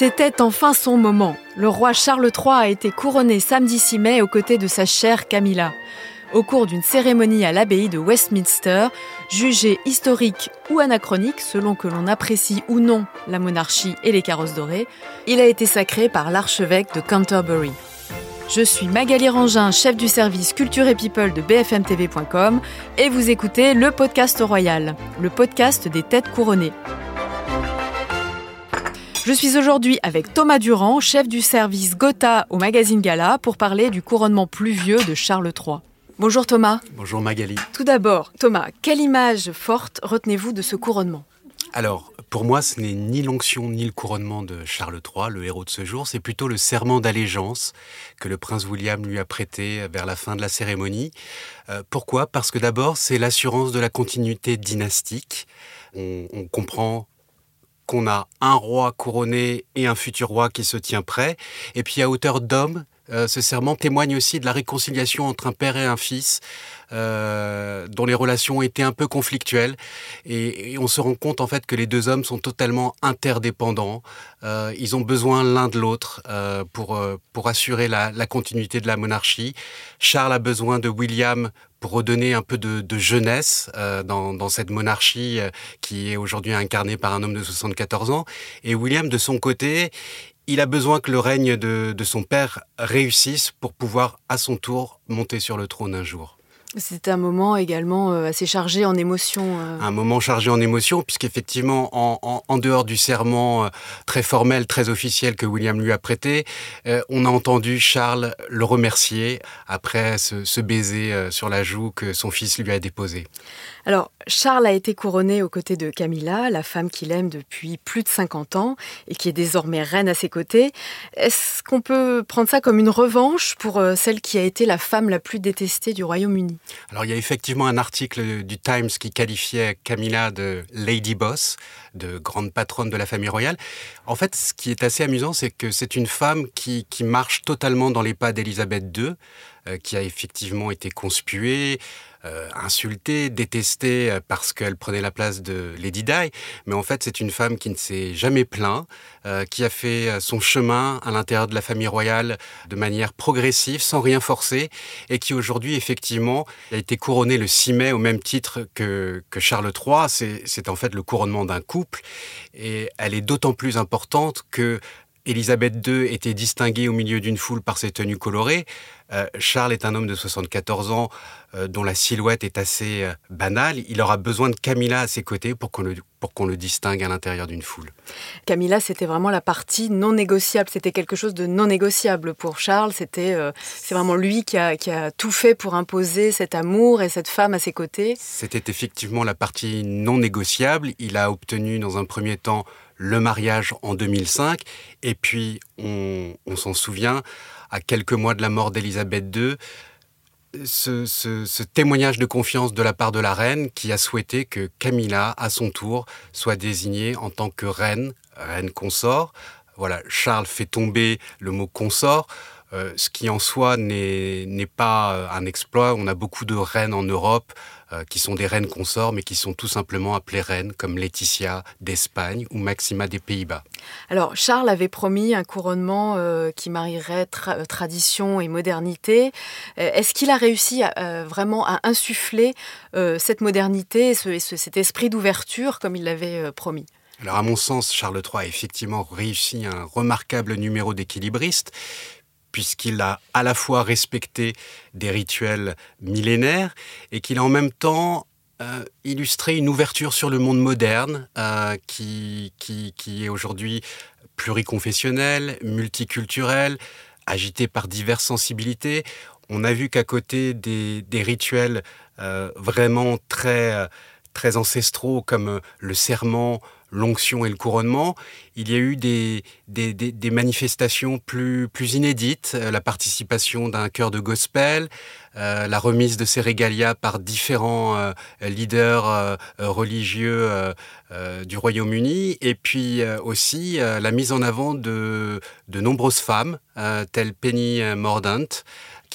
C'était enfin son moment. Le roi Charles III a été couronné samedi 6 mai aux côtés de sa chère Camilla. Au cours d'une cérémonie à l'abbaye de Westminster, jugée historique ou anachronique selon que l'on apprécie ou non la monarchie et les carrosses dorées, il a été sacré par l'archevêque de Canterbury. Je suis Magali Rangin, chef du service Culture et People de bfmtv.com et vous écoutez le podcast royal, le podcast des têtes couronnées. Je suis aujourd'hui avec Thomas Durand, chef du service Gotha au magazine Gala, pour parler du couronnement pluvieux de Charles III. Bonjour Thomas. Bonjour Magali. Tout d'abord, Thomas, quelle image forte retenez-vous de ce couronnement? Alors, pour moi, ce n'est ni l'onction ni le couronnement de Charles III, le héros de ce jour, c'est plutôt le serment d'allégeance que le prince William lui a prêté vers la fin de la cérémonie. Euh, pourquoi? Parce que d'abord, c'est l'assurance de la continuité dynastique. On, on comprend qu'on a un roi couronné et un futur roi qui se tient prêt. Et puis à hauteur d'homme, euh, ce serment témoigne aussi de la réconciliation entre un père et un fils, euh, dont les relations étaient un peu conflictuelles. Et, on se rend compte en fait que les deux hommes sont totalement interdépendants. Euh, ils ont besoin l'un de l'autre pour, pour assurer la, la, continuité de la monarchie. Charles a besoin de William pour redonner un peu de, de jeunesse dans, dans, cette monarchie qui est aujourd'hui incarnée par un homme de 74 ans. Et William, de son côté, il a besoin que le règne de, son père réussisse pour pouvoir à son tour monter sur le trône un jour. C'est un moment également euh, assez chargé en émotions. Euh. Un moment chargé en émotions, puisqu'effectivement, en, en, dehors du serment euh, très formel, très officiel que William lui a prêté, on a entendu Charles le remercier après ce, baiser sur la joue que son fils lui a déposé. Alors, Charles a été couronné aux côtés de Camilla, la femme qu'il aime depuis plus de 50 ans et qui est désormais reine à ses côtés. Est-ce qu'on peut prendre ça comme une revanche pour celle qui a été la femme la plus détestée du Royaume-Uni? Alors il y a effectivement un article du Times qui qualifiait Camilla de Lady Boss, de grande patronne de la famille royale. En fait, ce qui est assez amusant, c'est que c'est une femme qui, qui marche totalement dans les pas d'Élisabeth II, euh, qui a effectivement été conspuée, euh, insultée, détestée euh, parce qu'elle prenait la place de Lady Di. Mais en fait, c'est une femme qui ne s'est jamais plaint, euh, qui a fait son chemin à l'intérieur de la famille royale de manière progressive, sans rien forcer, et qui aujourd'hui, effectivement, a été couronnée le 6 mai au même titre que, que Charles III. C'est en fait le couronnement d'un couple, et elle est d'autant plus importante que Élisabeth II était distinguée au milieu d'une foule par ses tenues colorées. Euh, Charles est un homme de 74 ans euh, dont la silhouette est assez euh, banale. Il aura besoin de Camilla à ses côtés pour qu'on le, pour qu'on le distingue à l'intérieur d'une foule. Camilla, c'était vraiment la partie non négociable. C'était quelque chose de non négociable pour Charles. C'était, c'est vraiment lui qui a, qui a tout fait pour imposer cet amour et cette femme à ses côtés. C'était effectivement la partie non négociable. Il a obtenu dans un premier temps le mariage en 2005. Et puis, on, s'en souvient, à quelques mois de la mort d'Élisabeth II, ce, témoignage de confiance de la part de la reine qui a souhaité que Camilla, à son tour, soit désignée en tant que reine, reine consort. Voilà, Charles fait tomber le mot consort. Euh, ce qui en soi n'est pas euh, un exploit. On a beaucoup de reines en Europe euh, qui sont des reines consorts, mais qui sont tout simplement appelées reines, comme Laetitia d'Espagne ou Maxima des Pays-Bas. Alors, Charles avait promis un couronnement qui marierait tradition et modernité. Est-ce qu'il a réussi vraiment à insuffler cette modernité, ce, cet esprit d'ouverture comme il l'avait promis? Alors à mon sens, Charles III a effectivement réussi un remarquable numéro d'équilibriste, puisqu'il a à la fois respecté des rituels millénaires et qu'il a en même temps euh, illustré une ouverture sur le monde moderne euh, qui, qui, qui, est aujourd'hui pluriconfessionnel, multiculturel, agité par diverses sensibilités. On a vu qu'à côté des, des rituels euh, vraiment très, très ancestraux comme le serment, l'onction et le couronnement, il y a eu des, manifestations plus, plus inédites, euh, la participation d'un chœur de gospel, euh, la remise de ces régalias par différents euh, leaders religieux du Royaume-Uni, et puis aussi la mise en avant de, de nombreuses femmes, telles Penny Mordaunt,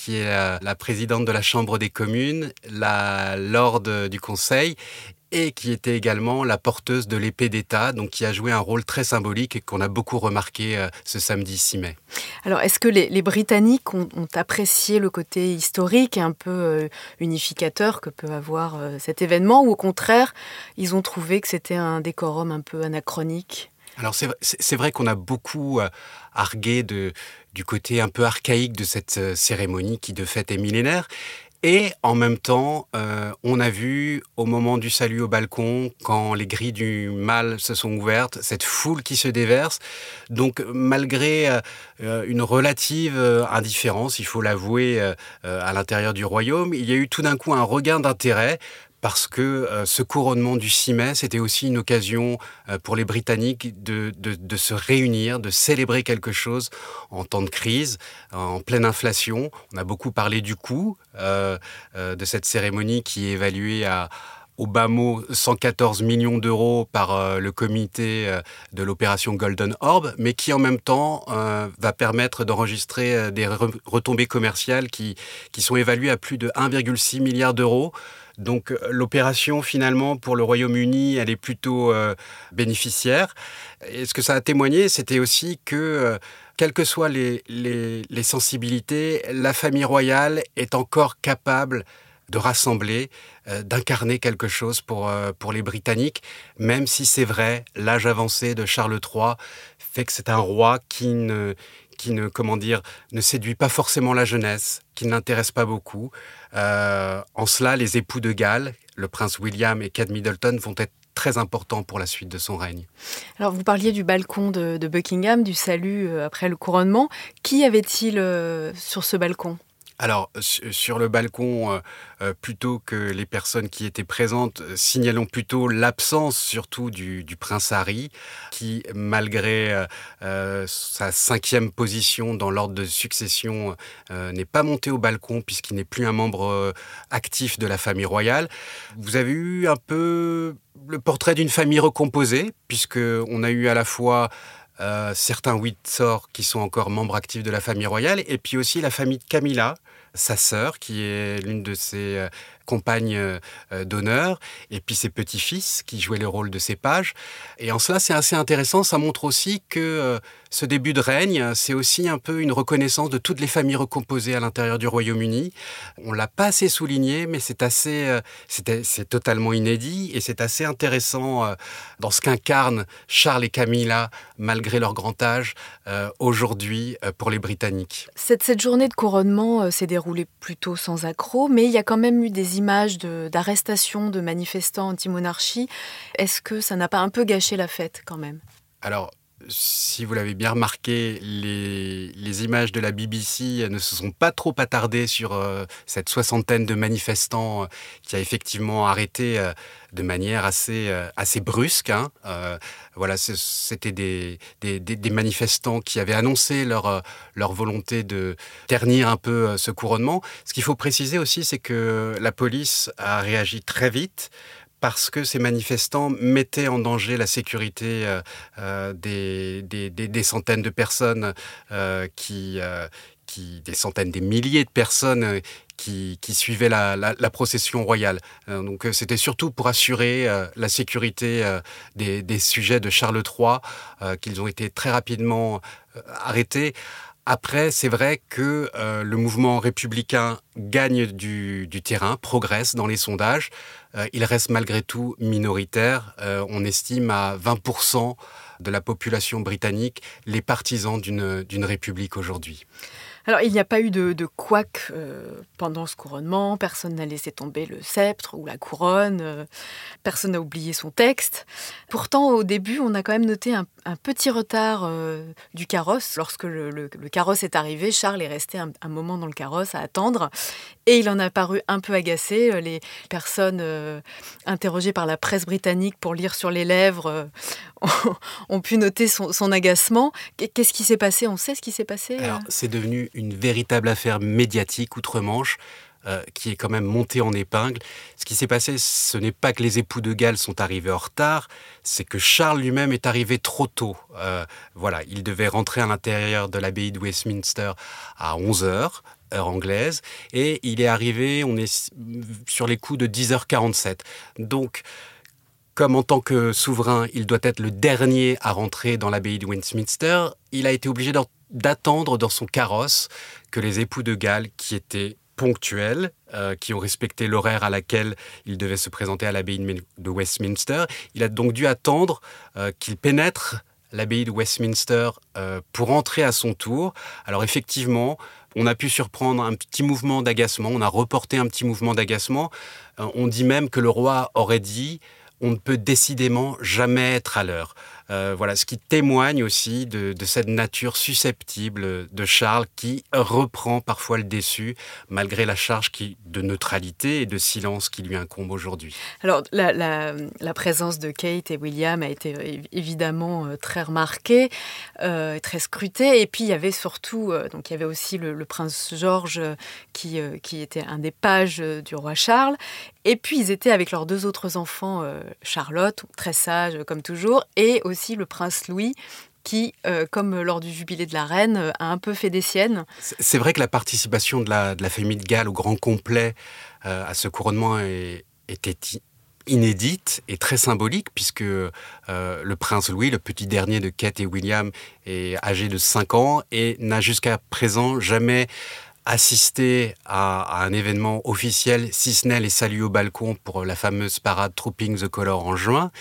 qui est la présidente de la Chambre des communes, la lord du Conseil, et qui était également la porteuse de l'épée d'État, donc qui a joué un rôle très symbolique et qu'on a beaucoup remarqué euh, ce samedi 6 mai. Alors, est-ce que les, Britanniques ont, apprécié le côté historique et un peu euh, unificateur que peut avoir euh, cet événement, ou au contraire, ils ont trouvé que c'était un décorum un peu anachronique? Alors c'est vrai qu'on a beaucoup argué de, du côté un peu archaïque de cette cérémonie qui de fait est millénaire. Et en même temps, euh, on a vu au moment du salut au balcon, quand les grilles du mal se sont ouvertes, cette foule qui se déverse. Donc malgré euh, une relative euh, indifférence, il faut l'avouer, à l'intérieur du royaume, il y a eu tout d'un coup un regain d'intérêt parce que euh, ce couronnement du 6 mai, c'était aussi une occasion euh, pour les Britanniques de, se réunir, de célébrer quelque chose en temps de crise, en pleine inflation. On a beaucoup parlé du coût euh, de cette cérémonie qui est évaluée à au bas mot 114 millions d'euros par le comité de l'opération Golden Orb, mais qui en même temps va permettre d'enregistrer des retombées commerciales qui, qui sont évaluées à plus de 1,6 milliard d'euros. Donc euh, l'opération finalement pour le Royaume-Uni, elle est plutôt euh, bénéficiaire. Et ce que ça a témoigné, c'était aussi que, euh, quelles que soient les, sensibilités, la famille royale est encore capable de rassembler, d'incarner quelque chose pour, pour les Britanniques, même si c'est vrai, l'âge avancé de Charles III fait que c'est un roi qui ne, qui ne, comment dire, ne séduit pas forcément la jeunesse, qui n'intéresse pas beaucoup. Euh, en cela, les époux de Galles, le prince William et Kate Middleton, vont être très importants pour la suite de son règne. Alors, vous parliez du balcon de, Buckingham, du salut euh, après le couronnement. Qui avait-il euh, sur ce balcon? Alors, sur le balcon, euh, euh, plutôt que les personnes qui étaient présentes, euh, signalons plutôt l'absence surtout du, prince Harry, qui, malgré sa cinquième position dans l'ordre de succession, n'est pas monté au balcon puisqu'il n'est plus un membre actif de la famille royale. Vous avez eu un peu le portrait d'une famille recomposée, puisqu'on a eu à la fois euh, certains Windsor qui sont encore membres actifs de la famille royale, et puis aussi la famille de Camilla, sa sœur, qui est l'une de ses euh, compagnes euh, d'honneur, et puis ses petits-fils qui jouaient le rôle de ses pages. Et en cela, c'est assez intéressant. Ça montre aussi que euh, ce début de règne, c'est aussi un peu une reconnaissance de toutes les familles recomposées à l'intérieur du Royaume-Uni. On l'a pas assez souligné, mais c'est assez, euh, c'est totalement inédit et c'est assez intéressant dans ce qu'incarnent Charles et Camilla malgré leur grand âge aujourd'hui pour les Britanniques. Cette, cette journée de couronnement s'est déroulée plutôt sans accroc, mais il y a quand même eu des images d'arrestation de, manifestants anti-monarchie. Est-ce que ça n'a pas un peu gâché la fête quand même? Si vous l'avez bien remarqué, les, images de la BBC ne se sont pas trop attardées sur euh, cette soixantaine de manifestants euh, qui a effectivement arrêté euh, de manière assez, assez brusque. Hein. voilà, c'était des, des, manifestants qui avaient annoncé leur, leur volonté de ternir un peu ce couronnement. Ce qu'il faut préciser aussi, c'est que la police a réagi très vite parce que ces manifestants mettaient en danger la sécurité euh, euh, des, centaines de personnes euh, qui, des centaines, des milliers de personnes qui, suivaient la, la, procession royale. donc c'était surtout pour assurer la sécurité des, sujets de Charles III qu'ils ont été très rapidement arrêtés. Après, c'est vrai que le mouvement républicain gagne du, du, terrain, progresse dans les sondages. Euh, il reste malgré tout minoritaire. Euh, on estime à 20% de la population britannique les partisans d'une république aujourd'hui. Alors, il n'y a pas eu de, de couac euh, pendant ce couronnement. Personne n'a laissé tomber le sceptre ou la couronne. Euh, personne n'a oublié son texte. Pourtant, au début, on a quand même noté un, petit retard euh, du carrosse. Lorsque le, carrosse est arrivé, Charles est resté un, moment dans le carrosse à attendre. Et il en a paru un peu agacé. Les personnes interrogées par la presse britannique pour lire sur les lèvres ont, pu noter son, agacement. Qu'est-ce qui s'est passé? On sait ce qui s'est passé C'est devenu une véritable affaire médiatique outre-Manche. Euh, qui est quand même montée en épingle. Ce qui s'est passé, ce n'est pas que les époux de Galles sont arrivés en retard, c'est que Charles lui-même est arrivé trop tôt. Euh, voilà, il devait rentrer à l'intérieur de l'abbaye de Westminster à 11 h heure anglaise, et il est arrivé, on est sur les coups de 10h47. Donc, comme en tant que souverain, il doit être le dernier à rentrer dans l'abbaye de Westminster, il a été obligé d'attendre dans son carrosse que les époux de Galles, qui étaient ponctuels, euh, qui ont respecté l'horaire à laquelle il devait se présenter à l'abbaye de Westminster, il a donc dû attendre euh, qu'il pénètre l'abbaye de Westminster euh, pour entrer à son tour. Alors effectivement, on a pu surprendre un petit mouvement d'agacement, on a reporté un petit mouvement d'agacement. on dit même que le roi aurait dit on ne peut décidément jamais être à l'heure. Euh, voilà, ce qui témoigne aussi de, cette nature susceptible de Charles qui reprend parfois le déçu malgré la charge qui, de neutralité et de silence qui lui incombe aujourd'hui. Alors la, présence de Kate et William a été évidemment euh, très remarquée, euh, très scrutée et puis il y avait surtout, donc il y avait aussi le, prince George qui, qui était un des pages du roi Charles et puis ils étaient avec leurs deux autres enfants, Charlotte, très sage comme toujours, et aussi aussi le prince Louis qui, euh, comme lors du jubilé de la reine, euh, a un peu fait des siennes. C'est vrai que la participation de la, famille de Galles au grand complet euh, à ce couronnement était inédite et très symbolique puisque le prince Louis, le petit dernier de Kate et William, est âgé de 5 ans et n'a jusqu'à présent jamais assisté à, un événement officiel, si ce n'est les saluts au balcon pour la fameuse parade Trooping the Color en juin.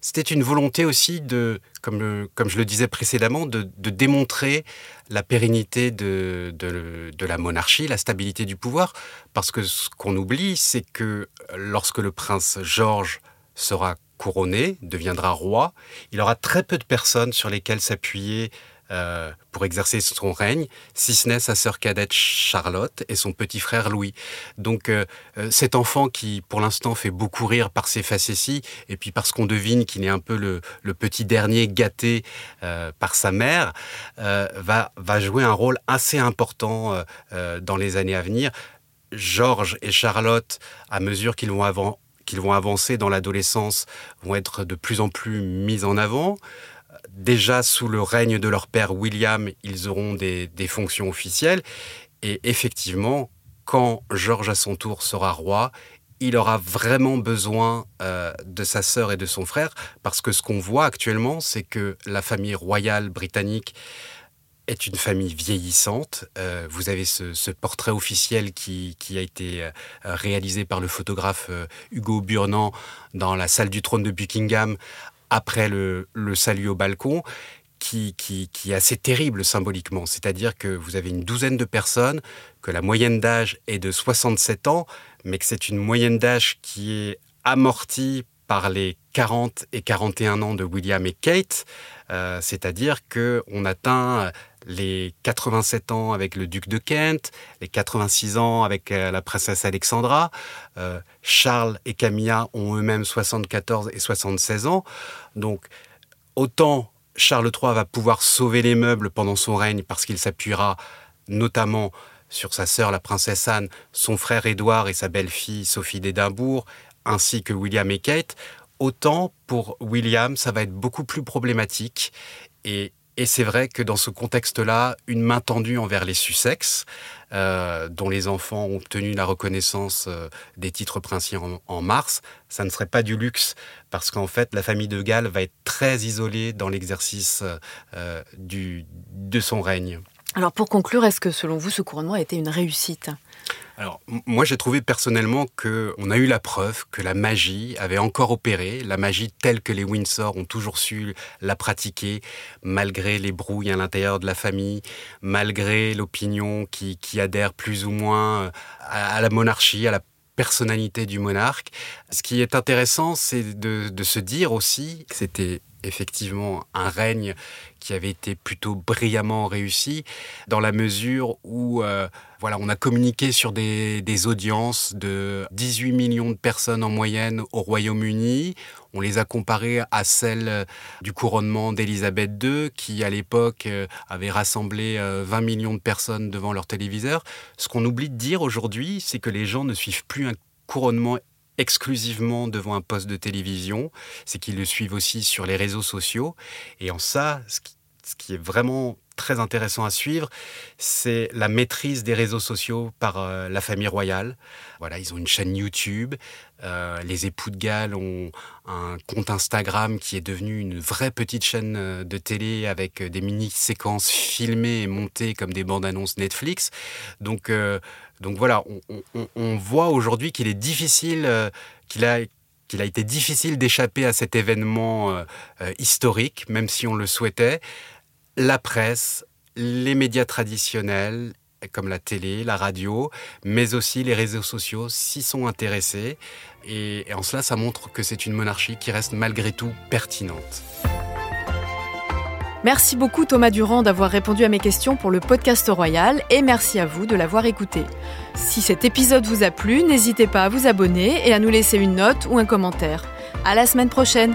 C'était une volonté aussi de, comme, comme je le disais précédemment, de, démontrer la pérennité de, de, la monarchie, la stabilité du pouvoir, parce que ce qu'on oublie, c'est que lorsque le prince George sera couronné, deviendra roi, il aura très peu de personnes sur lesquelles s'appuyer euh, pour exercer son règne, si ce n'est sa sœur cadette Charlotte et son petit frère Louis. Donc euh, euh, cet enfant qui pour l'instant fait beaucoup rire par ses facéties et puis parce qu'on devine qu'il est un peu le, petit dernier gâté par sa mère, va, va jouer un rôle assez important dans les années à venir. Georges et Charlotte, à mesure qu'ils vont, qu'ils vont avancer dans l'adolescence, vont être de plus en plus mis en avant déjà sous le règne de leur père William, ils auront des, fonctions officielles. Et effectivement, quand George à son tour sera roi, il aura vraiment besoin euh, de sa sœur et de son frère, parce que ce qu'on voit actuellement, c'est que la famille royale britannique est une famille vieillissante. Euh, vous avez ce, portrait officiel qui, a été euh, réalisé par le photographe Hugo Burnand dans la salle du trône de Buckingham après le, salut au balcon, qui, qui, est assez terrible symboliquement. C'est-à-dire que vous avez une douzaine de personnes, que la moyenne d'âge est de 67 ans, mais que c'est une moyenne d'âge qui est amortie par les 40 et 41 ans de William et Kate, euh, c'est-à-dire qu'on atteint les 87 ans avec le duc de Kent, les 86 ans avec euh, la princesse Alexandra. Euh, Charles et Camilla ont eux-mêmes 74 et 76 ans. Donc, autant Charles III va pouvoir sauver les meubles pendant son règne parce qu'il s'appuiera notamment sur sa sœur, la princesse Anne, son frère Édouard et sa belle-fille Sophie d'Édimbourg, ainsi que William et Kate, autant pour William, ça va être beaucoup plus problématique. Et et c'est vrai que dans ce contexte-là, une main tendue envers les Sussex, euh, dont les enfants ont obtenu la reconnaissance euh, des titres princiers en, mars, ça ne serait pas du luxe, parce qu'en fait, la famille de Galles va être très isolée dans l'exercice euh, de son règne. Alors pour conclure, est-ce que selon vous, ce couronnement a été une réussite? Alors, moi, j'ai trouvé personnellement qu'on a eu la preuve que la magie avait encore opéré, la magie telle que les Windsor ont toujours su la pratiquer, malgré les brouilles à l'intérieur de la famille, malgré l'opinion qui, adhère plus ou moins à, la monarchie, à la personnalité du monarque. Ce qui est intéressant, c'est de, de se dire aussi que c'était effectivement un règne qui avait été plutôt brillamment réussi, dans la mesure où euh, voilà, on a communiqué sur des, audiences de 18 millions de personnes en moyenne au Royaume-Uni. On les a comparées à celles du couronnement d'Élisabeth II, qui à l'époque euh, avait rassemblé 20 euh, millions de personnes devant leur téléviseur. Ce qu'on oublie de dire aujourd'hui, c'est que les gens ne suivent plus un couronnement exclusivement devant un poste de télévision, c'est qu'ils le suivent aussi sur les réseaux sociaux. Et en ça, ce qui, est vraiment très intéressant à suivre, c'est la maîtrise des réseaux sociaux par euh, la famille royale. Voilà, ils ont une chaîne YouTube. Euh, les époux de Galles ont un compte Instagram qui est devenu une vraie petite chaîne euh, de télé avec des mini-séquences filmées et montées comme des bandes annonces Netflix. Donc, donc voilà, on, voit aujourd'hui qu'il est difficile, a qu'il a été difficile d'échapper à cet événement historique, même si on le souhaitait la presse, les médias traditionnels comme la télé, la radio, mais aussi les réseaux sociaux s'y sont intéressés. Et, en cela, ça montre que c'est une monarchie qui reste malgré tout pertinente. Merci beaucoup Thomas Durand d'avoir répondu à mes questions pour le podcast royal et merci à vous de l'avoir écouté. Si cet épisode vous a plu, n'hésitez pas à vous abonner et à nous laisser une note ou un commentaire. À la semaine prochaine!